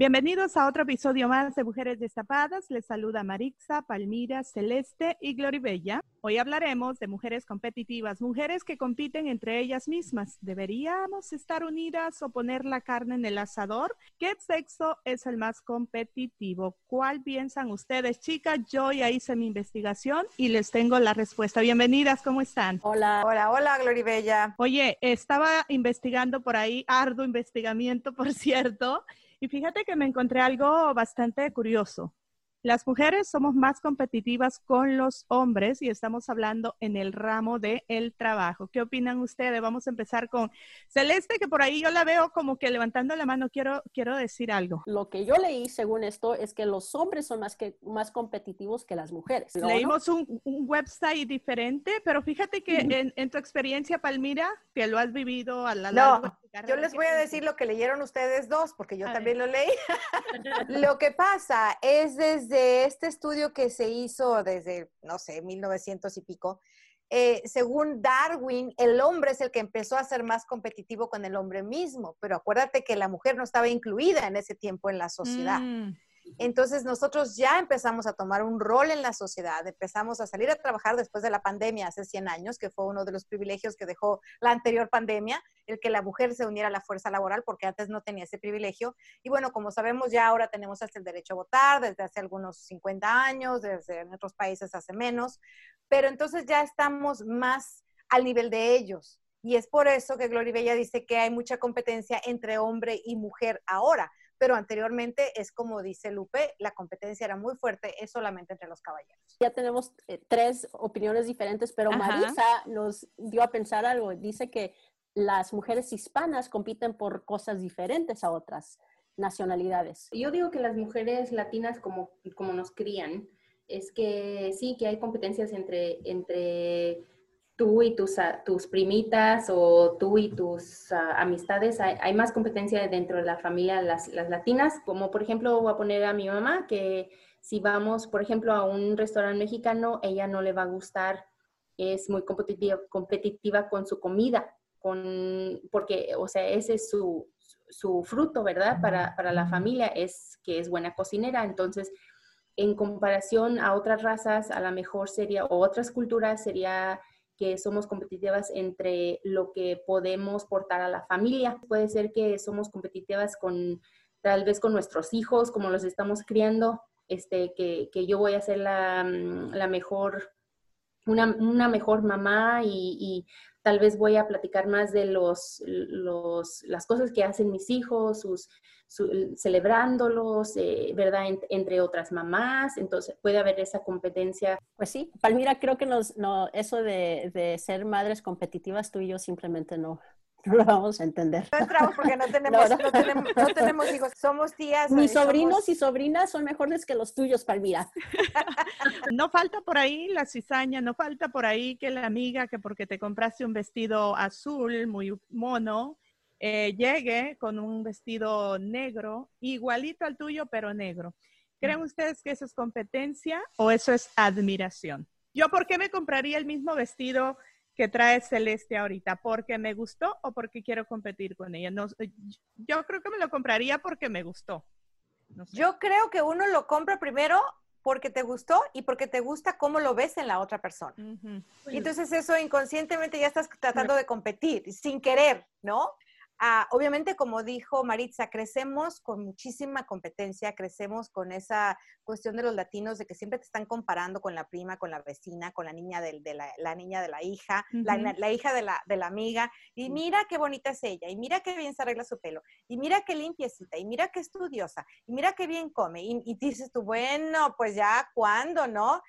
Bienvenidos a otro episodio más de Mujeres Destapadas. Les saluda Marixa, Palmira, Celeste y Gloribella. Hoy hablaremos de mujeres competitivas, mujeres que compiten entre ellas mismas. ¿Deberíamos estar unidas o poner la carne en el asador? ¿Qué sexo es el más competitivo? ¿Cuál piensan ustedes, chicas? Yo ya hice mi investigación y les tengo la respuesta. Bienvenidas, ¿cómo están? Hola. Hola, hola, Gloribella. Oye, estaba investigando por ahí, arduo investigamiento, por cierto. Y fíjate que me encontré algo bastante curioso. Las mujeres somos más competitivas con los hombres y estamos hablando en el ramo del el trabajo. ¿Qué opinan ustedes? Vamos a empezar con Celeste, que por ahí yo la veo como que levantando la mano. Quiero, quiero decir algo. Lo que yo leí según esto es que los hombres son más, que, más competitivos que las mujeres. Leímos un, un, website diferente, pero fíjate que en, en, tu experiencia, Palmira, que lo has vivido a la largo no. Yo les voy a decir lo que leyeron ustedes dos, porque yo a también ver. lo leí. lo que pasa es desde este estudio que se hizo desde, no sé, 1900 y pico, eh, según Darwin, el hombre es el que empezó a ser más competitivo con el hombre mismo, pero acuérdate que la mujer no estaba incluida en ese tiempo en la sociedad. Mm. Entonces nosotros ya empezamos a tomar un rol en la sociedad, empezamos a salir a trabajar después de la pandemia hace 100 años, que fue uno de los privilegios que dejó la anterior pandemia, el que la mujer se uniera a la fuerza laboral, porque antes no tenía ese privilegio. Y bueno, como sabemos, ya ahora tenemos hasta el derecho a votar desde hace algunos 50 años, desde en otros países hace menos, pero entonces ya estamos más al nivel de ellos. Y es por eso que Gloria Bella dice que hay mucha competencia entre hombre y mujer ahora, pero anteriormente es como dice Lupe, la competencia era muy fuerte, es solamente entre los caballeros. Ya tenemos eh, tres opiniones diferentes, pero Marisa nos dio a pensar algo. Dice que las mujeres hispanas compiten por cosas diferentes a otras nacionalidades. Yo digo que las mujeres latinas, como, como nos crían, es que sí, que hay competencias entre, entre tú y tus, ah, tus primitas o tú y tus uh, amistades, hay, hay, más competencia dentro de la familia, las, las, latinas, como por ejemplo voy a poner a mi mamá, que si vamos, por ejemplo, a un restaurante mexicano, ella no le va a gustar, es muy competitiva, competitiva con su comida, con, porque, o sea, ese es su, su fruto, ¿verdad? Para, para la familia, es que es buena cocinera, entonces en comparación a otras razas, a lo mejor sería, o otras culturas, sería que somos competitivas entre lo que podemos portar a la familia. Puede ser que somos competitivas con tal vez con nuestros hijos, como los estamos criando, este, que, que yo voy a ser la, mm, la mejor, una, una, mejor mamá y, y, tal vez voy a platicar más de los, los, las cosas que hacen mis hijos, sus, celebrándolos, eh, ¿verdad? entre otras mamás, entonces puede haber esa competencia. Pues sí, Palmira, creo que nos, no, eso de, de ser madres competitivas, tú y yo simplemente no, no lo vamos a entender. No entramos porque no tenemos, no, no. tenemos, no tenemos, hijos, somos tías. Mis sobrinos somos... y sobrinas son mejores que los tuyos, Palmira. no falta por ahí la cizaña, no falta por ahí que la amiga que porque te compraste un vestido azul muy mono, eh, llegue con un vestido negro, igualito al tuyo, pero negro. ¿Creen ustedes que eso es competencia o eso es admiración? Yo, ¿por qué me compraría el mismo vestido que trae Celeste ahorita? ¿Porque me gustó o porque quiero competir con ella? No, yo creo que me lo compraría porque me gustó. No sé. Yo creo que uno lo compra primero porque te gustó y porque te gusta cómo lo ves en la otra persona. Uh -huh. Entonces eso inconscientemente ya estás tratando de competir sin querer, ¿no? Ah, obviamente, como dijo Maritza, crecemos con muchísima competencia, crecemos con esa cuestión de los latinos de que siempre te están comparando con la prima, con la vecina, con la niña de, la, niña de la hija, la, hija de la, de la amiga, y mira qué bonita es ella, y mira qué bien se arregla su pelo, y mira qué limpiecita, y mira qué estudiosa, y mira qué bien come, y, y dices tú, bueno, pues ya, ¿cuándo, no?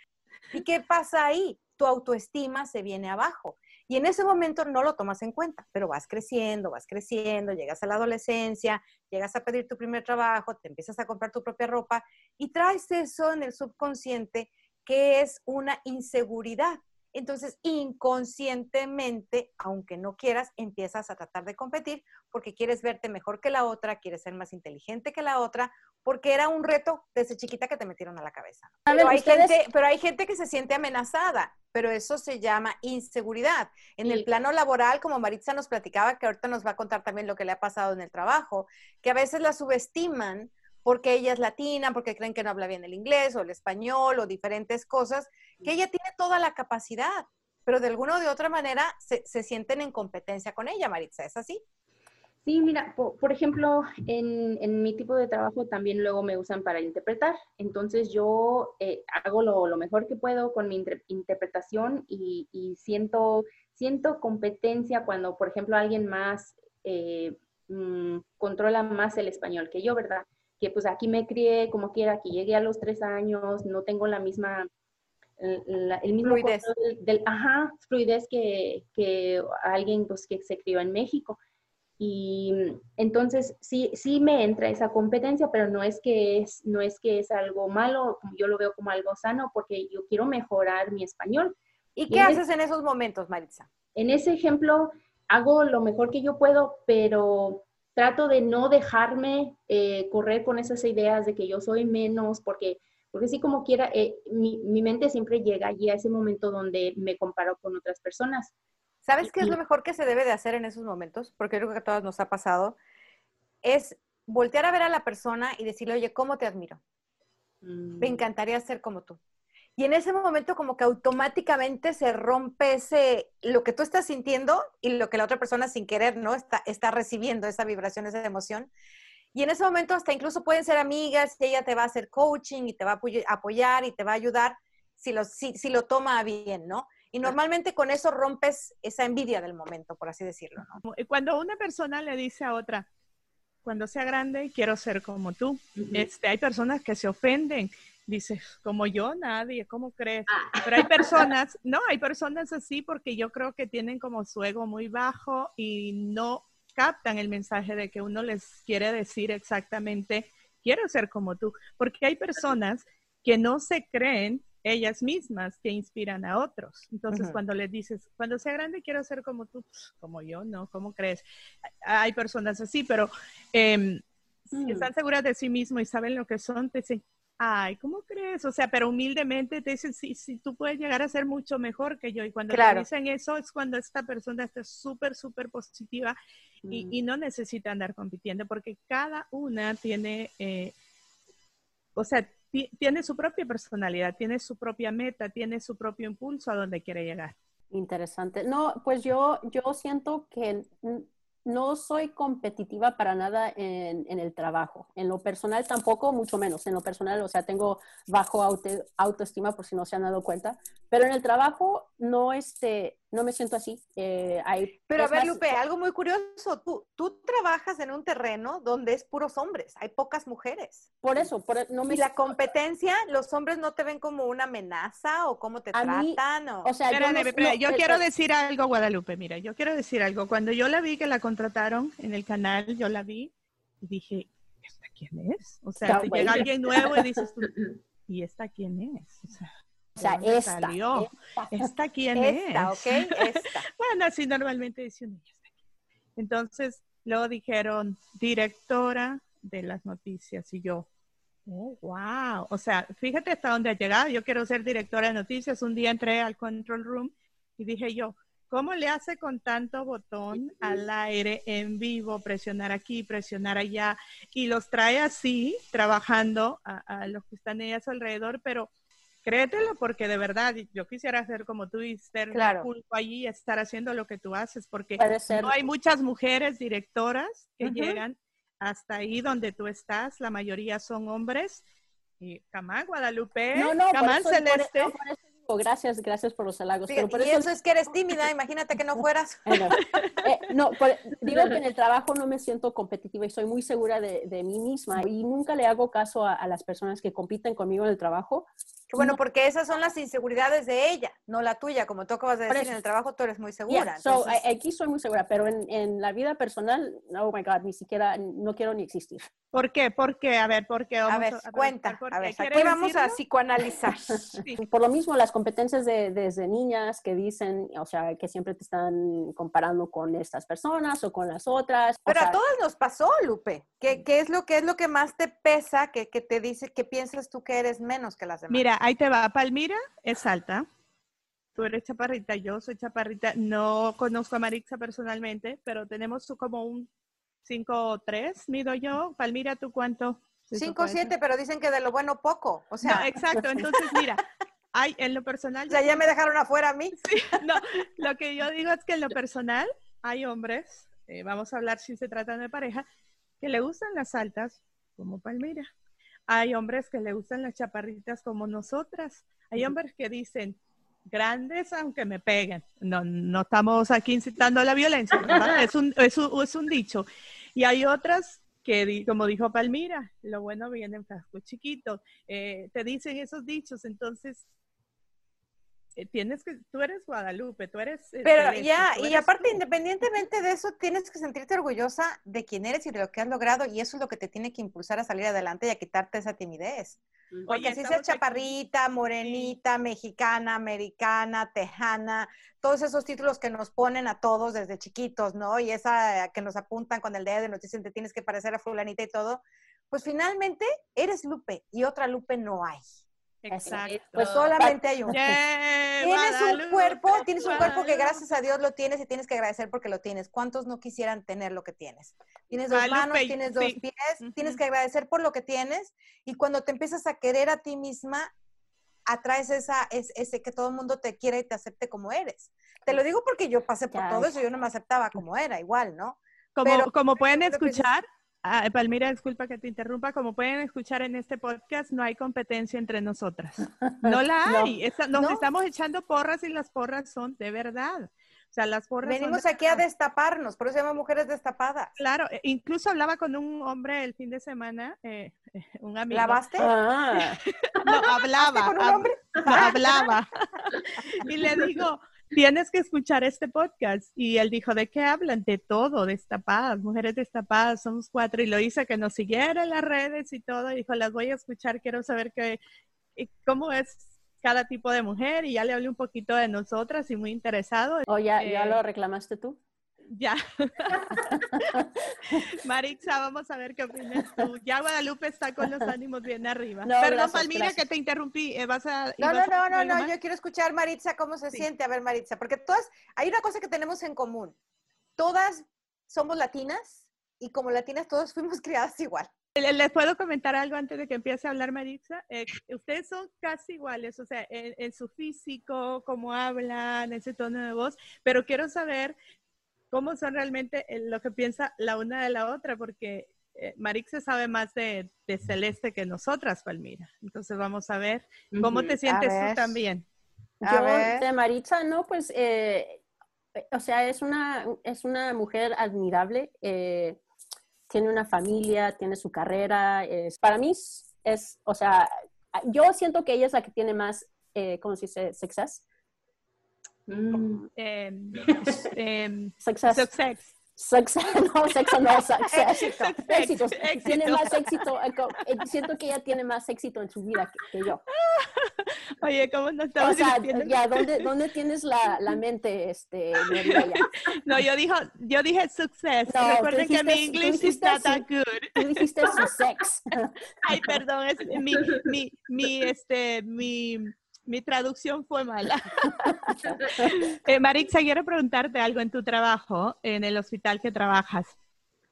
¿Y qué pasa ahí? Tu autoestima se viene abajo. Y en ese momento no lo tomas en cuenta, pero vas creciendo, vas creciendo, llegas a la adolescencia, llegas a pedir tu primer trabajo, te empiezas a comprar tu propia ropa y traes eso en el subconsciente que es una inseguridad. Entonces, inconscientemente, aunque no quieras, empiezas a tratar de competir porque quieres verte mejor que la otra, quieres ser más inteligente que la otra, porque era un reto desde chiquita que te metieron a la cabeza. Pero, hay gente, pero hay gente que se siente amenazada, pero eso se llama inseguridad. En el plano laboral, como Maritza nos platicaba, que ahorita nos va a contar también lo que le ha pasado en el trabajo, que a veces la subestiman porque ella es latina, porque creen que no habla bien el inglés o el español o diferentes cosas, que ella tiene toda la capacidad, pero de alguna o de otra manera se, sienten en competencia con ella, Maritza, ¿es así? Sí, mira, por, ejemplo, en, mi tipo de trabajo también luego me usan para interpretar. Entonces yo eh, hago lo, mejor que puedo con mi interpretación y, siento, siento competencia cuando, por ejemplo, alguien más eh, mm, controla más el español que yo, ¿verdad? Que pues aquí me crié como quiera, aquí llegué a los tres años, no tengo la misma, el, mismo fluidez, del, ajá, fluidez que, que alguien pues que se crió en México. Y entonces sí, sí me entra esa competencia, pero no es que es, no es que es algo malo, yo lo veo como algo sano porque yo quiero mejorar mi español. ¿Y qué haces en esos momentos, Maritza? En ese ejemplo, hago lo mejor que yo puedo, pero trato de no dejarme eh, correr con esas ideas de que yo soy menos, porque, porque sí como quiera, eh, mi, mente siempre llega allí a ese momento donde me comparo con otras personas. ¿Sabes qué es lo mejor que se debe de hacer en esos momentos? Porque creo que a todos nos ha pasado. Es voltear a ver a la persona y decirle, oye, ¿cómo te admiro? Me mm. encantaría ser como tú. Y en ese momento como que automáticamente se rompe ese, lo que tú estás sintiendo y lo que la otra persona sin querer, ¿no? Está, está recibiendo esa vibración, esa emoción. Y en ese momento hasta incluso pueden ser amigas, y ella te va a hacer coaching y te va a apoyar y te va a ayudar si lo, si, si lo toma bien, ¿no? Y normalmente con eso rompes esa envidia del momento, por así decirlo, ¿no? Cuando una persona le dice a otra, cuando sea grande quiero ser como tú, este, hay personas que se ofenden dices, como yo, nadie, ¿cómo crees? Ah. Pero hay personas, no, hay personas así porque yo creo que tienen como su ego muy bajo y no captan el mensaje de que uno les quiere decir exactamente, quiero ser como tú, porque hay personas que no se creen ellas mismas que inspiran a otros. Entonces, cuando les dices, cuando sea grande quiero ser como tú, como yo, ¿no? ¿Cómo crees? Hay personas así, pero si mm. están seguras de sí mismos y saben lo que son, te dicen, ay, ¿cómo crees? O sea, pero humildemente te dicen, sí, sí, tú puedes llegar a ser mucho mejor que yo. Y cuando te dicen eso es cuando esta persona está súper, súper positiva y, mm. y, no necesita andar compitiendo porque cada una tiene, eh, o sea, tiene su propia personalidad, tiene su propia meta, tiene su propio impulso a donde quiere llegar. Interesante. No, pues yo, yo siento que no soy competitiva para nada en, el trabajo. En lo personal tampoco, mucho menos. En lo personal, o sea, tengo bajo autoestima por si no se han dado cuenta. Pero en el trabajo no, este, no me siento así. Eh, hay Pero a ver, Lupe, algo muy curioso. Tú, tú trabajas en un terreno donde es puros hombres. Hay pocas mujeres. Por eso, por, no me... Y la competencia, los hombres no te ven como una amenaza o cómo te tratan. o... sea, yo, yo quiero decir algo, Guadalupe. Mira, yo quiero decir algo. Cuando yo la vi que la contrataron en el canal, yo la vi y dije, ¿esta quién es? O sea, si llega alguien nuevo y dices ¿y esta quién es? O sea, o sea, esta, salió? esta. quién esta, es? Esta. bueno, así normalmente dicen Entonces, luego dijeron directora de las noticias y yo, oh, wow. O sea, fíjate hasta dónde ha llegado. Yo quiero ser directora de noticias. Un día entré al control room y dije yo, ¿cómo le hace con tanto botón al aire en vivo, presionar aquí, presionar allá? Y los trae así, trabajando a, a los que están ahí a su alrededor, pero créetelo porque de verdad yo quisiera ser como tú y estar Claro. culpo allí y estar haciendo lo que tú haces porque ser. no hay muchas mujeres directoras que Ujú. llegan hasta ahí donde tú estás, la mayoría son hombres. Y Camán, Guadalupe, No, no, por Camán por- Celeste. no, por eso digo, gracias, gracias por los halagos. Fíjate, pero por y eso, eso es que eres tímida, imagínate que no fueras. Bueno, eh, no, por- digo que en el trabajo no me siento competitiva y soy muy segura de, de mí misma y nunca le hago caso a, a las personas que compiten conmigo en el trabajo. Que Bueno, No. porque esas son las inseguridades de ella, no la tuya. Como tú acabas de decir, eso. en el trabajo tú eres muy Yeah, segura. so, entonces- a- aquí soy muy segura, pero en, en la vida personal, oh my God, ni siquiera, no quiero ni existir. ¿Por qué? ¿Por qué? A ver, ¿por qué? a ver, preguntar cuenta. por A qué. ver, ¿Quieres aquí vamos a psicoanalizar. Sí. Por lo mismo, las competencias de, desde niñas que dicen, o sea, que siempre te están comparando con estas personas o con las otras. o Pero a todas nos pasó, Lupe. ¿Qué, qué es lo que es lo que más te pesa, que, que te dice que piensas tú que eres menos que las demás? Mira, ahí te va. Palmira es alta. Tú eres chaparrita, yo soy chaparrita. No conozco a Marixa personalmente, pero tenemos como un 5'3", mido yo. Palmira, ¿tú cuánto? Sí, eso Cinco o puede ser. siete, pero dicen que de lo bueno poco. O sea, No, exacto. Entonces, mira, hay, en lo personal, o sea, ya me dejaron afuera a mí. no, lo que yo digo es que en lo personal hay hombres, eh, vamos a hablar si se trata de pareja, que le gustan las altas como Palmira. Hay hombres que le gustan las chaparritas como nosotras. Hay hombres que dicen grandes aunque me peguen. No, no estamos aquí incitando a la violencia, ¿verdad? es, un, es, un, es un dicho. Y hay otras que, como dijo Palmira, lo bueno viene en frascos chiquitos. Eh, te dicen esos dichos, entonces tienes que, tú eres Guadalupe, tú eres... eh, Pero ya, y aparte, tú. independientemente de eso, tienes que sentirte orgullosa de quién eres y de lo que has logrado, y eso es lo que te tiene que impulsar a salir adelante y a quitarte esa timidez. Porque Oye, así estamos seas chaparrita, morenita, mexicana, americana, tejana, todos esos títulos que nos ponen a todos desde chiquitos, ¿no? Y esa que nos apuntan con el dedo y nos dicen te tienes que parecer a fulanita y todo, pues finalmente eres Lupe y otra Lupe no hay. Exacto. Pues solamente hay una. Yeah, Tienes un Guadalupe, cuerpo, tienes un cuerpo que gracias a Dios lo tienes y tienes que agradecer porque lo tienes. ¿Cuántos no quisieran tener lo que tienes? Tienes dos Guadalupe, manos, tienes dos pies, tienes Ujú. que agradecer por lo que tienes y cuando te empiezas a querer a ti misma, atraes esa, es, ese que todo el mundo te quiera y te acepte como eres. Te lo digo porque yo pasé por Ya. todo eso, yo no me aceptaba como era, igual, ¿no? Como, Pero como pueden escuchar, ah, Palmira, disculpa que te interrumpa, como pueden escuchar en este podcast, no hay competencia entre nosotras. No la No. hay. Esa- nos No. estamos echando porras y las porras son de verdad. O sea, las porras son Venimos de aquí a verdad. destaparnos, por eso se llama mujeres destapadas. Claro, e- incluso hablaba con un hombre el fin de semana, eh, eh, un amigo. ¿Lavaste? Ah, No, hablaba. con un hab- hombre? no, hablaba. y le digo, tienes que escuchar este podcast. Y él dijo, ¿de qué hablan? De todo, destapadas, mujeres destapadas, somos cuatro. Y lo hice que nos siguiera en las redes y todo. Y dijo, las voy a escuchar, quiero saber qué, cómo es cada tipo de mujer. Y ya le hablé un poquito de nosotras y muy interesado. ¿O ya, ya Eh, lo reclamaste tú? Ya. Marixa, vamos a ver qué opinas tú. Ya Guadalupe está con los ánimos bien arriba. No, Perdón, gracias, Palmira, gracias. que te interrumpí. eh, ¿Vas a, No, no, no, no, no, más? yo quiero escuchar Maritza cómo se Sí. siente. A ver, Maritza, porque todas, hay una cosa que tenemos en común. Todas somos latinas y como latinas todas fuimos criadas igual. Le- ¿Les puedo comentar algo antes de que empiece a hablar Maritza? Eh, ustedes son casi iguales, o sea, en, en su físico, cómo hablan, ese tono de voz, pero quiero saber cómo son realmente eh, lo que piensa la una de la otra, porque eh, Marixa sabe más de, de Celeste que nosotras, Palmira. Entonces vamos a ver cómo te sientes tú también. A Yo, ver. de Maritza, no, pues, eh, eh, o sea, es una, es una mujer admirable, eh, tiene una familia, tiene su carrera, para mí es, es, o sea, yo siento que ella es la que tiene más, eh, ¿cómo se dice? Success. Mm. Em, em, Success. success. Success, no, sexo no, success. Éxito. Éxito. Éxito. Tiene más éxito. eh, eh, Siento que ella tiene más éxito en su vida que, que yo. Oye, ¿cómo no O estamos sea, diciendo? ya, ¿dónde, dónde tienes la, la mente, este, María? No, yo, dijo, yo dije success. No, Recuerden tú que mi dijiste- dijiste not that así. good. Tú dijiste su sex. Ay, perdón, es, mi, mi, mi, este, mi, mi traducción fue mala. eh, Marixa, quiero preguntarte algo en tu trabajo, en el hospital que trabajas.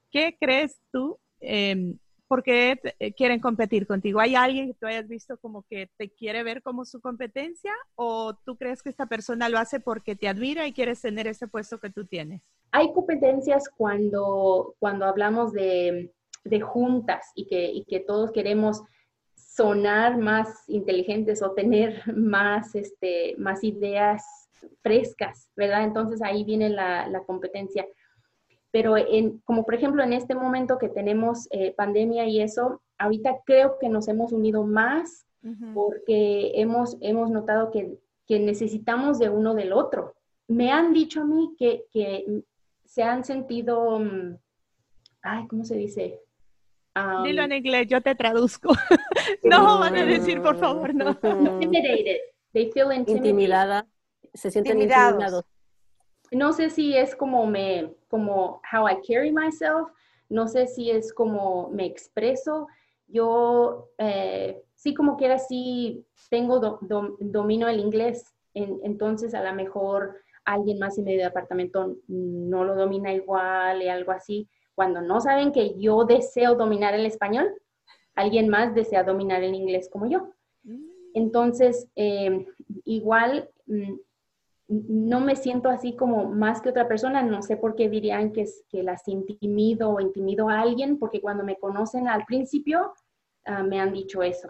¿Qué crees tú em, ¿por qué eh, quieren competir contigo? ¿Hay alguien que tú hayas visto como que te quiere ver como su competencia o tú crees que esta persona lo hace porque te admira y quieres tener ese puesto que tú tienes? Hay competencias cuando, cuando hablamos de, de juntas y que, y que todos queremos sonar más inteligentes o tener más, este, más ideas frescas, ¿verdad? Entonces ahí viene la, la competencia pero en, como por ejemplo en este momento que tenemos eh, pandemia y eso, ahorita creo que nos hemos unido más porque hemos, hemos notado que, que, necesitamos de uno del otro. Me han dicho a mí que, que se han sentido, mm, ay, ¿cómo se dice? Dilo en inglés, yo te traduzco. no, van a decir, por favor, no. Intimidated. They feel intimidated. Intimidada. Se sienten intimidados no sé si es como me, como how I carry myself, no sé si es como me expreso. Yo eh, sí como quiera sí tengo domino el inglés, entonces a lo mejor alguien más en medio de apartamento no lo domina igual y algo así. Cuando no saben que yo deseo dominar el español, alguien más desea dominar el inglés como yo. Mm. Entonces, eh, igual mm, no me siento así como más que otra persona, no sé por qué dirían que, las intimido o intimido a alguien, porque cuando me conocen al principio ah, me han dicho eso.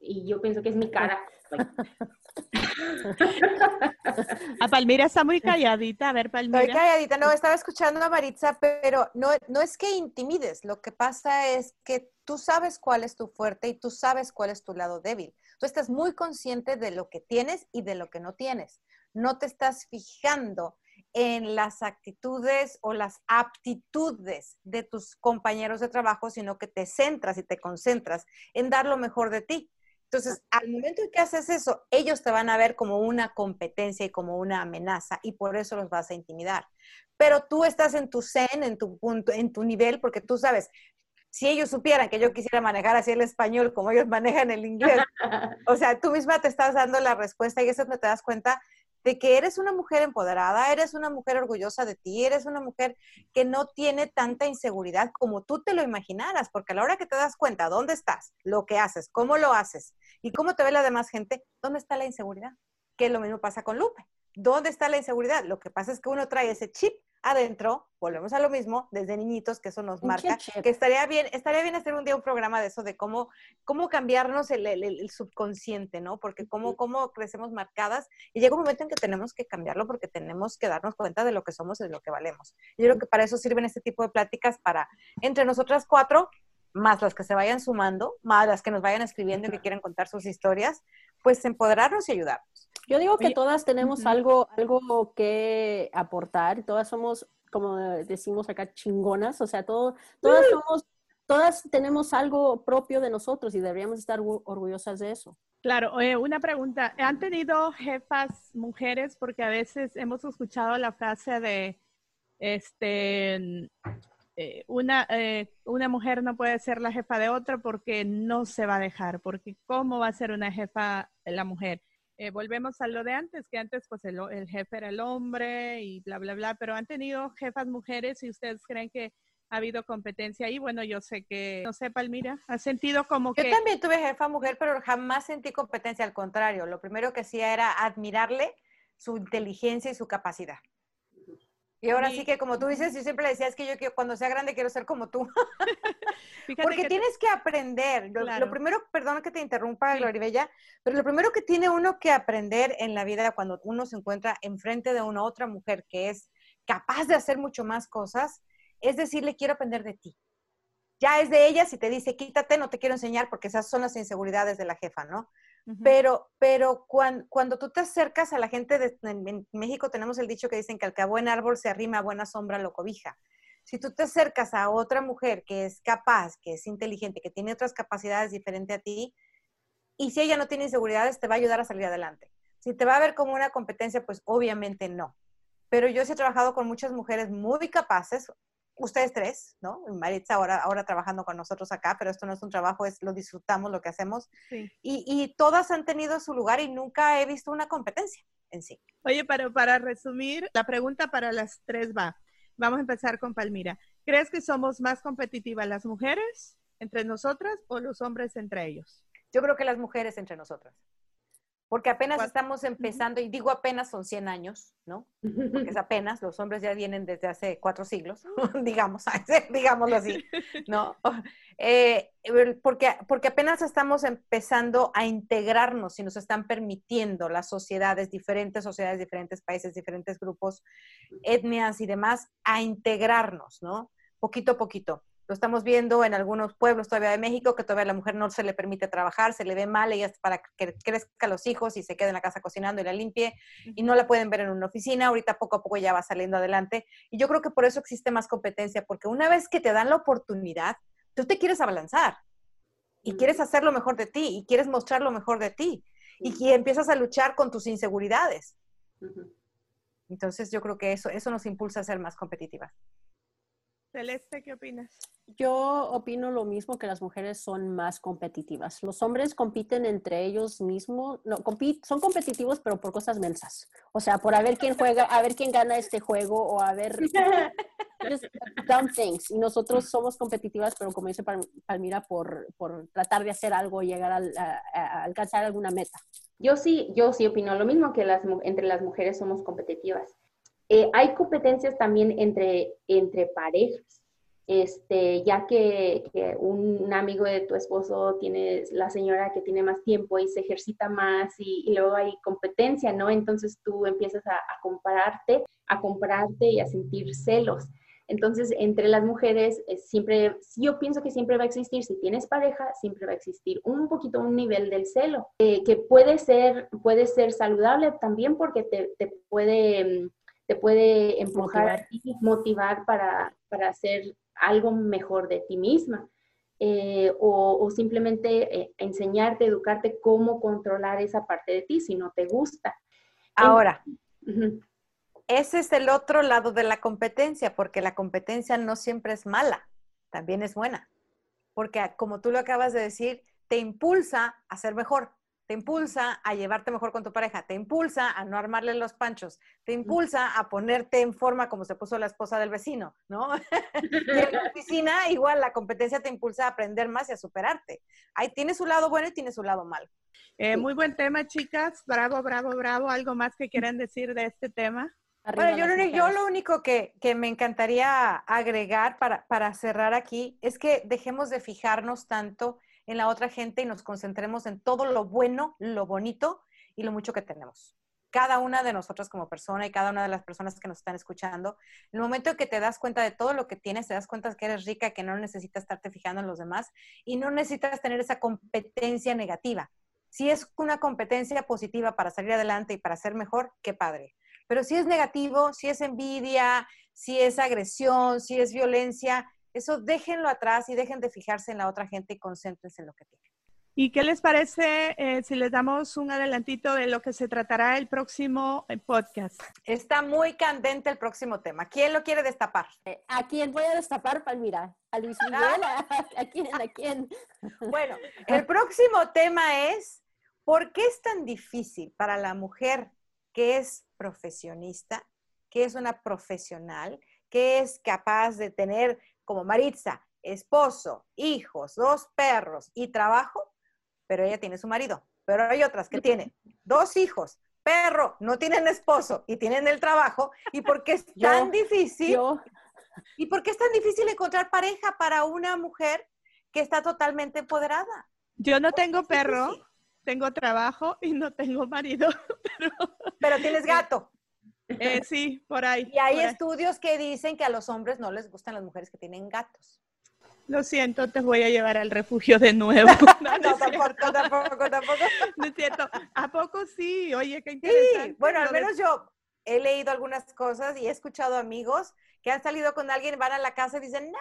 Y yo pienso que es mi cara. a Palmira está muy calladita, a ver Palmira. Estoy calladita, no, estaba escuchando a Maritza, pero no, no es que intimides, lo que pasa es que tú sabes cuál es tu fuerte y tú sabes cuál es tu lado débil. Tú estás muy consciente de lo que tienes y de lo que no tienes no te estás fijando en las actitudes o las aptitudes de tus compañeros de trabajo, sino que te centras y te concentras en dar lo mejor de ti. Entonces, al momento en que haces eso, ellos te van a ver como una competencia y como una amenaza y por eso los vas a intimidar. Pero tú estás en tu zen, en tu punto, en tu nivel, porque tú sabes, si ellos supieran que yo quisiera manejar así el español como ellos manejan el inglés, o sea, tú misma te estás dando la respuesta y eso te das cuenta de que eres una mujer empoderada, eres una mujer orgullosa de ti, eres una mujer que no tiene tanta inseguridad como tú te lo imaginaras, porque a la hora que te das cuenta dónde estás, lo que haces, cómo lo haces y cómo te ve la demás gente, ¿dónde está la inseguridad? Que lo mismo pasa con Lupe. ¿Dónde está la inseguridad? Lo que pasa es que uno trae ese chip adentro, volvemos a lo mismo, desde niñitos, que eso nos marca, que estaría bien, estaría bien hacer un día un programa de eso, de cómo, cómo cambiarnos el, el, subconsciente, ¿no? Porque cómo, cómo crecemos marcadas y llega un momento en que tenemos que cambiarlo porque tenemos que darnos cuenta de lo que somos y de lo que valemos. Yo creo que para eso sirven este tipo de pláticas, para entre nosotras cuatro, más las que se vayan sumando, más las que nos vayan escribiendo y que quieran contar sus historias, pues empoderarnos y ayudarnos. Yo digo que todas tenemos algo, algo que aportar, todas somos, como decimos acá, chingonas, o sea, todo, todas somos, todas tenemos algo propio de nosotros y deberíamos estar orgullosas de eso. Claro, una pregunta, ¿han tenido jefas mujeres? Porque a veces hemos escuchado la frase de, este, eh, una, eh, una mujer no puede ser la jefa de otra porque no se va a dejar, porque ¿cómo va a ser una jefa la mujer? Eh, volvemos a lo de antes, que antes pues el, jefe era el hombre y bla, bla, bla, pero han tenido jefas mujeres y ustedes creen que ha habido competencia ahí. Bueno, yo sé que, no sé, Palmira, ha sentido como que... Yo también tuve jefa mujer, pero jamás sentí competencia, al contrario, lo primero que hacía era admirarle su inteligencia y su capacidad. Y ahora sí que como tú dices, yo siempre le decía, es que yo cuando sea grande quiero ser como tú. Porque tienes que aprender. Lo, primero, perdón que te interrumpa, sí. Gloribella, pero lo primero que tiene uno que aprender en la vida cuando uno se encuentra enfrente de una otra mujer que es capaz de hacer mucho más cosas, es decirle, quiero aprender de ti. Ya es de ella si te dice, quítate, no te quiero enseñar, porque esas son las inseguridades de la jefa, ¿no? Pero, pero cuando, tú te acercas a la gente, de, en, México tenemos el dicho que dicen que al que a buen árbol se arrima, a buena sombra lo cobija. Si tú te acercas a otra mujer que es capaz, que es inteligente, que tiene otras capacidades diferentes a ti, y si ella no tiene inseguridades, te va a ayudar a salir adelante. Si te va a ver como una competencia, pues obviamente no. Pero yo sí he trabajado con muchas mujeres muy capaces, ustedes tres, ¿no? Maritza ahora, ahora trabajando con nosotros acá, pero esto no es un trabajo, es lo disfrutamos lo que hacemos. Y, y, todas han tenido su lugar y nunca he visto una competencia en sí. Oye, pero para resumir, la pregunta para las tres va. Vamos a empezar con Palmira. ¿Crees que somos más competitivas las mujeres ¿Entre nosotras o los hombres entre ellos? Yo creo que las mujeres entre nosotras porque apenas estamos empezando, y digo apenas son 100 años, ¿no? Porque es apenas, los hombres ya vienen desde hace cuatro siglos, digamos, digámoslo así, ¿no? Eh, porque, porque apenas estamos empezando a integrarnos y nos están permitiendo las sociedades, diferentes sociedades, diferentes países, diferentes grupos, etnias y demás, a integrarnos, ¿no? Poquito a poquito. Lo estamos viendo en algunos pueblos todavía de México, que todavía a la mujer no se le permite trabajar, se le ve mal, ella es para que crezca los hijos y se quede en la casa cocinando y la limpie, y no la pueden ver en una oficina. Ahorita poco a poco ya va saliendo adelante. Y yo creo que por eso existe más competencia, porque una vez que te dan la oportunidad, tú te quieres abalanzar y quieres hacer lo mejor de ti y quieres mostrar lo mejor de ti y empiezas a luchar con tus inseguridades. Entonces yo creo que eso, eso nos impulsa a ser más competitivas. Celeste, ¿qué opinas? Yo opino lo mismo que las mujeres son más competitivas. Los hombres compiten entre ellos mismos, no, son competitivos pero por cosas mensas. O sea, por a ver quién juega, a ver quién gana este juego o a ver dumb things. Y nosotros somos competitivas, pero como dice Palmira, por, por tratar de hacer algo, llegar a, alcanzar alguna meta. Yo sí, yo sí opino lo mismo que las, entre las mujeres somos competitivas. Eh, hay competencias también entre, entre parejas, este, ya que, un amigo de tu esposo tiene la señora que tiene más tiempo y se ejercita más y, luego hay competencia, ¿no? Entonces tú empiezas a, compararte, a compararte y a sentir celos. Entonces, entre las mujeres, eh, siempre, yo pienso que siempre va a existir, si tienes pareja, siempre va a existir un poquito un nivel del celo, eh, que puede ser, puede ser saludable también porque te, te puede mm, te puede empujar y motivar para, hacer algo mejor de ti misma. Eh, o, simplemente eh, enseñarte, educarte cómo controlar esa parte de ti si no te gusta. Ahora, ese es el otro lado de la competencia, porque la competencia no siempre es mala, también es buena, porque como tú lo acabas de decir, te impulsa a ser mejor te impulsa a llevarte mejor con tu pareja, te impulsa a no armarle los panchos, te impulsa a ponerte en forma como se puso la esposa del vecino, ¿no? en la oficina igual la competencia te impulsa a aprender más y a superarte. Ahí tiene su lado bueno y tiene su lado malo. Eh, muy buen tema, chicas. Bravo, bravo, bravo. ¿Algo más que quieran decir de este tema? bueno, yo, yo, lo único que, que me encantaría agregar para, para cerrar aquí es que dejemos de fijarnos tanto en la otra gente y nos concentremos en todo lo bueno, lo bonito y lo mucho que tenemos. Cada una de nosotros como persona y cada una de las personas que nos están escuchando, el momento en que te das cuenta de todo lo que tienes, te das cuenta que eres rica, que no necesitas estarte fijando en los demás y no necesitas tener esa competencia negativa. Si es una competencia positiva para salir adelante y para ser mejor, qué padre. Pero si es negativo, si es envidia, si es agresión, si es violencia, eso déjenlo atrás y dejen de fijarse en la otra gente y concéntrense en lo que tienen. ¿Y qué les parece eh, si les damos un adelantito de lo que se tratará el próximo eh, podcast? Está muy candente el próximo tema. ¿Quién lo quiere destapar? Eh, ¿A quién voy a destapar, Palmira? ¿A Luis Miguel? ¿A, quién? ¿A quién? Bueno, el próximo tema es, ¿por qué es tan difícil para la mujer que es profesionista, que es una profesional, que es capaz de tener como Maritza, esposo, hijos, dos perros y trabajo, pero ella tiene su marido. Pero hay otras que tienen dos hijos, perro, no tienen esposo y tienen el trabajo. ¿Y por qué es tan difícil? ¿Y por qué es tan difícil encontrar pareja para una mujer que está totalmente empoderada? Yo no tengo perro, tengo trabajo y no tengo marido. Pero, tienes gato. Eh, sí, por ahí. Y hay estudios que dicen que a los hombres no les gustan las mujeres que tienen gatos. Lo siento, te voy a llevar al refugio de nuevo. No, no, tampoco, tampoco, tampoco. No es cierto. ¿A poco sí? Oye, qué interesante. Sí, bueno, al menos yo he leído algunas cosas y he escuchado amigos que han salido con alguien, van a la casa y dicen, no,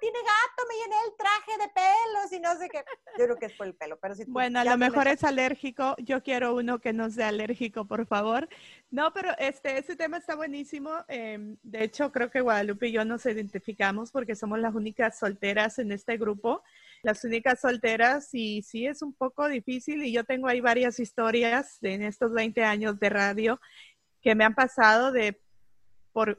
tiene gato, me llené el traje de pelos y no sé qué. Yo creo que es por el pelo, pero si Bueno, a lo mejor es alérgico. Yo quiero uno que no sea alérgico, por favor. No, pero este, este tema está buenísimo. Em, de hecho, creo que Guadalupe y yo nos identificamos porque somos las únicas solteras en este grupo. Las únicas solteras y sí es un poco difícil y yo tengo ahí varias historias en estos 20 años de radio que me han pasado de por,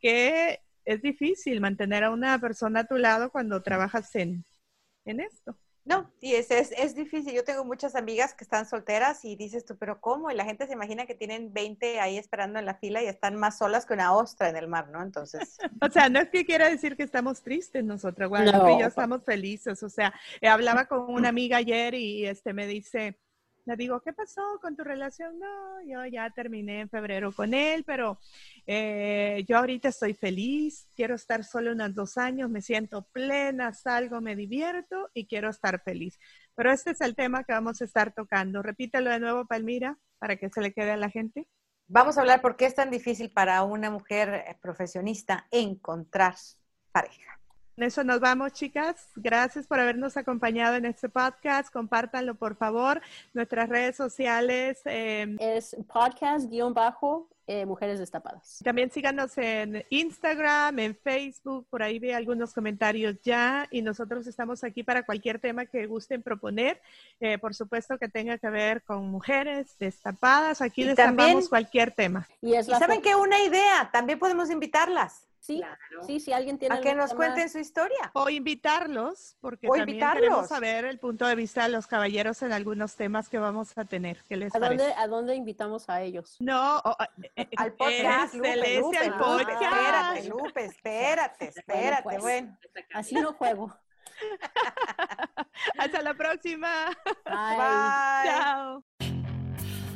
qué es difícil mantener a una persona a tu lado cuando trabajas en, en esto. No, y es, es, es, difícil. Yo tengo muchas amigas que están solteras y dices tú, pero ¿cómo? Y la gente se imagina que tienen 20 ahí esperando en la fila y están más solas que una ostra en el mar, ¿no? Entonces. o sea, no es que quiera decir que estamos tristes nosotros, Guadalupe y yo estamos felices. O sea, hablaba con una amiga ayer y este me dice, le digo, ¿qué pasó con tu relación? No, yo ya terminé en febrero con él, pero eh, yo ahorita estoy feliz, quiero estar solo unos dos años, me siento plena, salgo, me divierto y quiero estar feliz. Pero este es el tema que vamos a estar tocando. Repítelo de nuevo, Palmira, para que se le quede a la gente. Vamos a hablar por qué es tan difícil para una mujer eh, profesionista encontrar pareja eso nos vamos, chicas. Gracias por habernos acompañado en este podcast. Compártanlo, por favor. Nuestras redes sociales. Em, es podcast-bajo eh, Mujeres Destapadas. También síganos en Instagram, en Facebook. Por ahí ve algunos comentarios ya. Y nosotros estamos aquí para cualquier tema que gusten proponer. Eh, por supuesto que tenga que ver con mujeres destapadas. Aquí destapamos cualquier tema. Y, es saben que una idea, también podemos invitarlas. Sí, sí, si alguien tiene. A que nos cuenten su historia. O invitarlos, porque también queremos saber el punto de vista de los caballeros en algunos temas que vamos a tener. ¿Qué les ¿A dónde, ¿A dónde invitamos a ellos? No, eh, al podcast. Lupe, Lupe, al podcast. Espérate, Lupe, espérate, espérate. Pues, bueno, así no juego. Hasta la próxima. Bye. Chao.